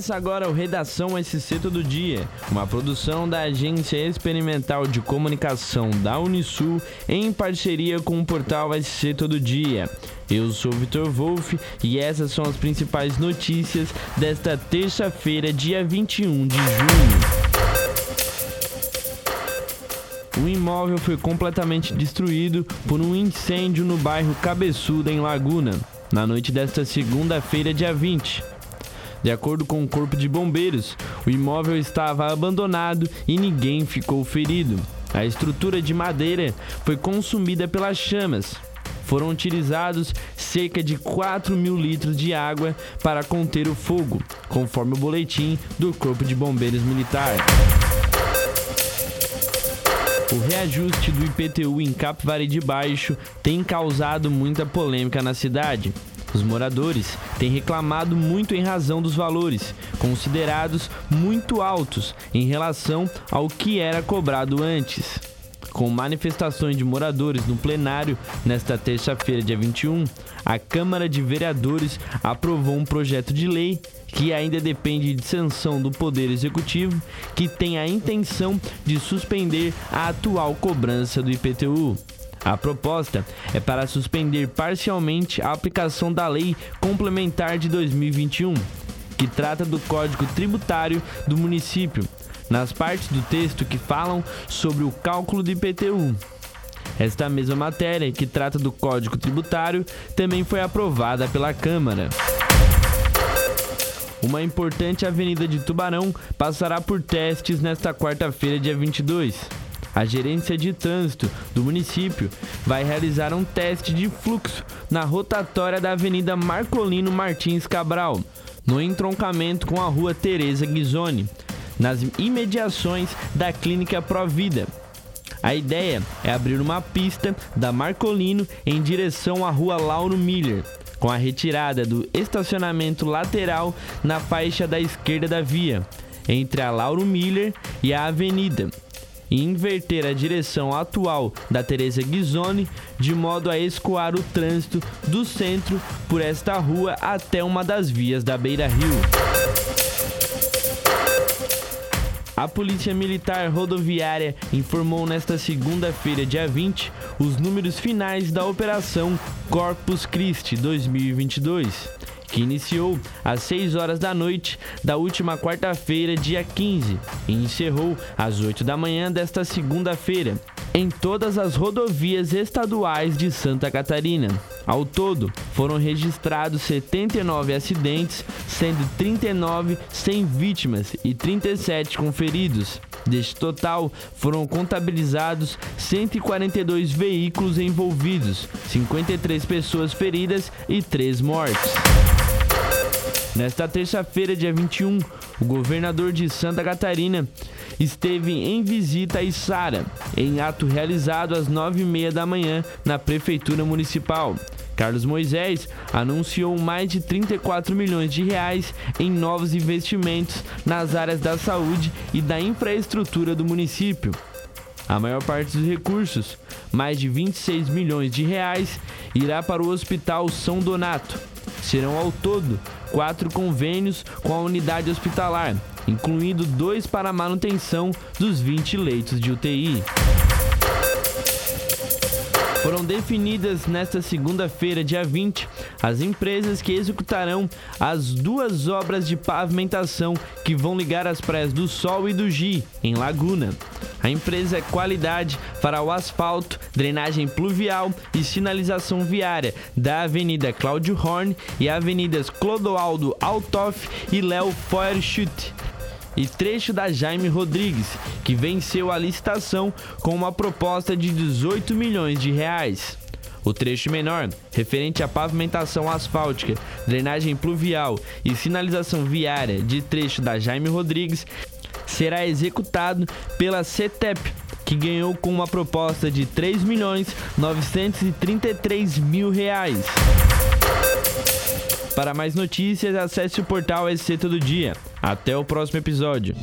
Começa agora o Redação SC Todo Dia, uma produção da Agência Experimental de Comunicação da Unisul em parceria com o portal SC Todo Dia. Eu sou Vitor Wolff e essas são as principais notícias desta terça-feira, dia 21 de junho. O imóvel foi completamente destruído por um incêndio no bairro Cabeçuda, em Laguna, na noite desta segunda-feira, dia 20. De acordo com o Corpo de Bombeiros, o imóvel estava abandonado e ninguém ficou ferido. A estrutura de madeira foi consumida pelas chamas. Foram utilizados cerca de 4 mil litros de água para conter o fogo, conforme o boletim do Corpo de Bombeiros Militar. O reajuste do IPTU em Capivari de Baixo tem causado muita polêmica na cidade. Os moradores têm reclamado muito em razão dos valores, considerados muito altos em relação ao que era cobrado antes. Com manifestações de moradores no plenário nesta terça-feira, dia 21, a Câmara de Vereadores aprovou um projeto de lei que ainda depende de sanção do Poder Executivo, que tem a intenção de suspender a atual cobrança do IPTU. A proposta é para suspender parcialmente a aplicação da Lei Complementar de 2021, que trata do Código Tributário do município, nas partes do texto que falam sobre o cálculo do IPTU. Esta mesma matéria, que trata do Código Tributário, também foi aprovada pela Câmara. Uma importante avenida de Tubarão passará por testes nesta quarta-feira, dia 22. A gerência de trânsito do município vai realizar um teste de fluxo na rotatória da Avenida Marcolino Martins Cabral, no entroncamento com a Rua Teresa Ghisoni, nas imediações da Clínica Provida. A ideia é abrir uma pista da Marcolino em direção à Rua Lauro Miller, com a retirada do estacionamento lateral na faixa da esquerda da via, entre a Lauro Miller e a Avenida e inverter a direção atual da Teresa Ghisoni de modo a escoar o trânsito do centro por esta rua até uma das vias da Beira Rio. A Polícia Militar Rodoviária informou nesta segunda-feira, dia 20, os números finais da Operação Corpus Christi 2022 que iniciou às 6 horas da noite da última quarta-feira, dia 15, e encerrou às 8 da manhã desta segunda-feira, em todas as rodovias estaduais de Santa Catarina. Ao todo, foram registrados 79 acidentes, sendo 39 sem vítimas e 37 com feridos. Deste total, foram contabilizados 142 veículos envolvidos, 53 pessoas feridas e 3 mortes. Nesta terça-feira, dia 21, o governador de Santa Catarina esteve em visita a Içara, em ato realizado às nove e meia da manhã na Prefeitura Municipal. Carlos Moisés anunciou mais de 34 milhões de reais em novos investimentos nas áreas da saúde e da infraestrutura do município. A maior parte dos recursos, mais de 26 milhões de reais, irá para o Hospital São Donato. Serão ao todo quatro convênios com a unidade hospitalar, incluindo dois para manutenção dos 20 leitos de UTI. Foram definidas nesta segunda-feira, dia 20, as empresas que executarão as duas obras de pavimentação que vão ligar as praias do Sol e do Gi, em Laguna. A empresa é Qualidade fará o asfalto, drenagem pluvial e sinalização viária da Avenida Cláudio Horn e Avenidas Clodoaldo Altoff e Léo Feuerschütt e trecho da Jaime Rodrigues, que venceu a licitação com uma proposta de 18 milhões de reais. O trecho menor, referente à pavimentação asfáltica, drenagem pluvial e sinalização viária de trecho da Jaime Rodrigues, será executado pela CETEP, que ganhou com uma proposta de 3 milhões 933 mil reais. Para mais notícias, acesse o portal SC Todo Dia. Até o próximo episódio.